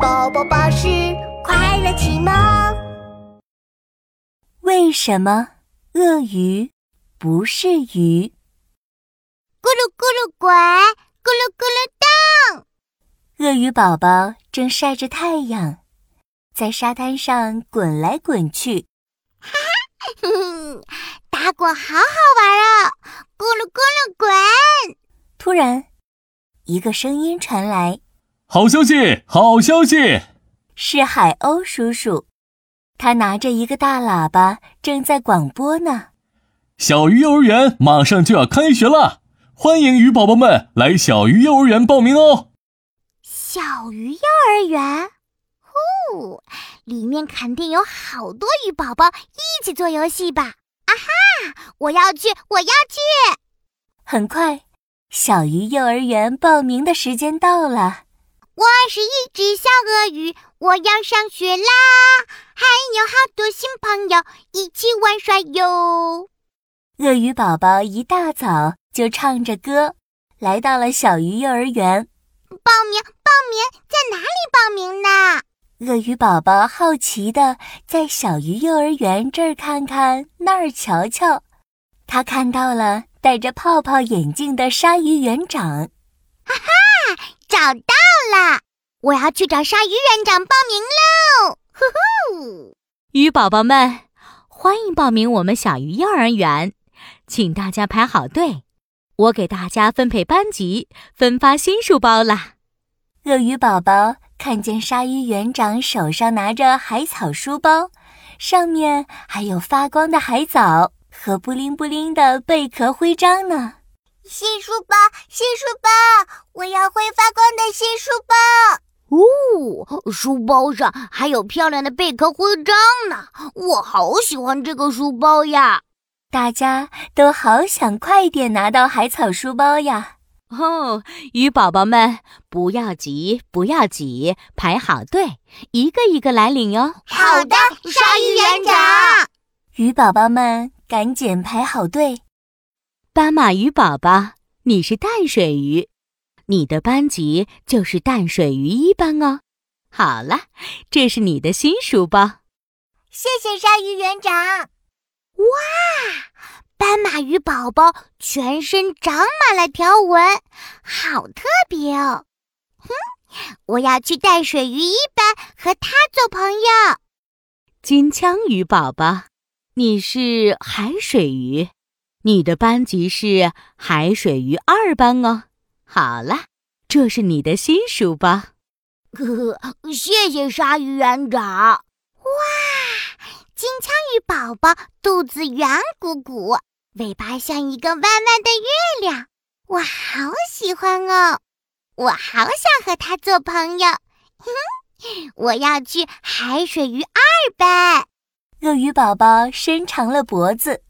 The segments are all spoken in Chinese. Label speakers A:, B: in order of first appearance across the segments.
A: 宝宝巴士快乐启蒙。
B: 为什么鳄鱼不是鱼？
A: 咕噜咕噜滚，咕噜咕噜荡。
B: 鳄鱼宝宝正晒着太阳，在沙滩上滚来滚去。
A: 哈哈，打滚好好玩啊！咕噜咕噜滚。
B: 突然，一个声音传来。
C: 好消息！好消息！
B: 是海鸥叔叔，他拿着一个大喇叭，正在广播呢。
C: 小鱼幼儿园马上就要开学了，欢迎鱼宝宝们来小鱼幼儿园报名哦！
A: 小鱼幼儿园，呼，里面肯定有好多鱼宝宝一起做游戏吧？啊哈，我要去，我要去！
B: 很快，小鱼幼儿园报名的时间到了。
A: 我是一只小鳄鱼，我要上学啦！还有好多新朋友一起玩耍哟。
B: 鳄鱼宝宝一大早就唱着歌来到了小鱼幼儿园。
A: 报名，报名，在哪里报名呢？
B: 鳄鱼宝宝好奇的在小鱼幼儿园这儿看看，那儿瞧瞧。他看到了戴着泡泡眼镜的鲨鱼园长。
A: 哈哈，找到！啦！我要去找鲨鱼园长报名喽！呼
D: 呼，鱼宝宝们，欢迎报名我们小鱼幼儿园，请大家排好队，我给大家分配班级，分发新书包啦。
B: 鳄鱼宝宝看见鲨鱼园长手上拿着海草书包，上面还有发光的海藻和布灵布灵的贝壳徽章呢。
A: 新书包，新书包，我要会发光的新书包。
E: 哦，书包上还有漂亮的贝壳徽章呢，我好喜欢这个书包呀！
B: 大家都好想快点拿到海草书包呀！
D: 哦，鱼宝宝们不要急，不要挤，排好队，一个一个来领哟。
A: 好的，鲨鱼园长。
B: 鱼宝宝们赶紧排好队。
D: 斑马鱼宝宝，你是淡水鱼，你的班级就是淡水鱼一班哦。好了，这是你的新书包。
A: 谢谢鲨鱼园长。哇，斑马鱼宝宝全身长满了条纹，好特别哦。哼，我要去淡水鱼一班和它做朋友。
D: 金枪鱼宝宝，你是海水鱼。你的班级是海水鱼二班哦。好了，这是你的新书包。
E: 呵呵，谢谢鲨鱼园长。哇，
A: 金枪鱼宝宝肚子圆鼓鼓，尾巴像一个弯弯的月亮，我好喜欢哦！我好想和它做朋友。哼，我要去海水鱼二班。
B: 鳄鱼宝宝伸长了脖子。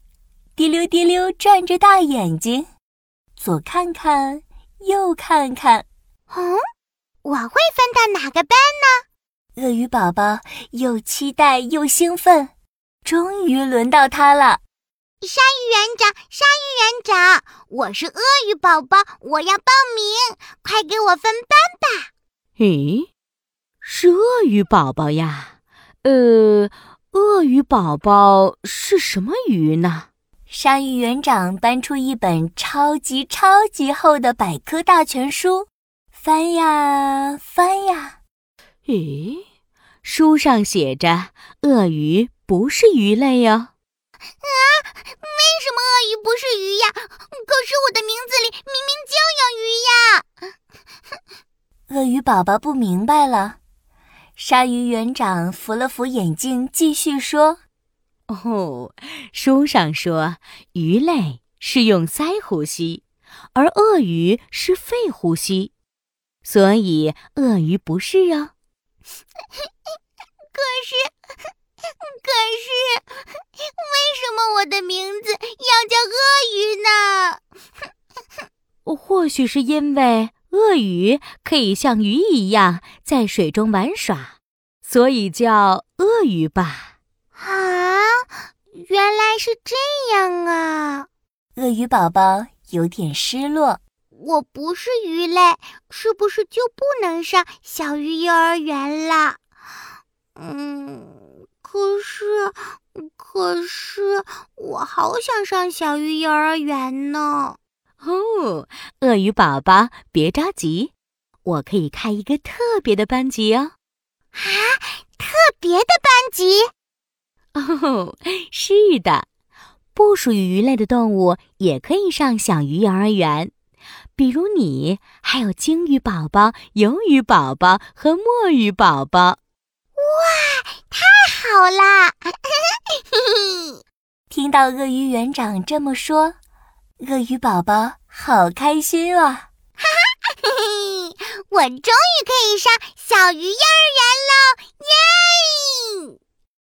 B: 滴溜滴溜转着大眼睛，左看看，右看看。
A: 嗯，我会分到哪个班
B: 呢？鳄鱼宝宝又期待又兴奋，终于轮到他了。
A: 鲨鱼园长，鲨鱼园长，我是鳄鱼宝宝，我要报名，快给我分班吧。
D: 咦，是鳄鱼宝宝呀？呃，鳄鱼宝宝是什么鱼呢？
B: 鲨鱼园长搬出一本超级超级厚的百科大全书，翻呀翻呀。
D: 咦，书上写着鳄鱼不是鱼类哟。
A: 啊，为什么鳄鱼不是鱼呀？可是我的名字里明明就有鱼呀。
B: 鳄鱼宝宝不明白了。鲨鱼园长扶了扶眼镜，继续说。
D: 哦，书上说鱼类是用鳃呼吸，而鳄鱼是肺呼吸，所以鳄鱼不是哦。
A: 可是，可是，为什么我的名字要叫鳄鱼呢？
D: 或许是因为鳄鱼可以像鱼一样在水中玩耍，所以叫鳄鱼吧。
A: 啊。原来是这样啊！
B: 鳄鱼宝宝有点失落。
A: 我不是鱼类，是不是就不能上小鱼幼儿园了？嗯，可是，可是我好想上小鱼幼儿园呢。
D: 哦，鳄鱼宝宝，别着急，我可以开一个特别的班级哦。
A: 啊，特别的班级？
D: 哦，是的，不属于鱼类的动物也可以上小鱼幼儿园，比如你，还有鲸鱼宝宝、鱿鱼宝宝和墨鱼宝宝。
A: 哇，太好啦！
B: 听到鳄鱼园长这么说，鳄鱼宝宝好开心啊！
A: 哈哈，我终于可以上小鱼幼儿园喽！耶！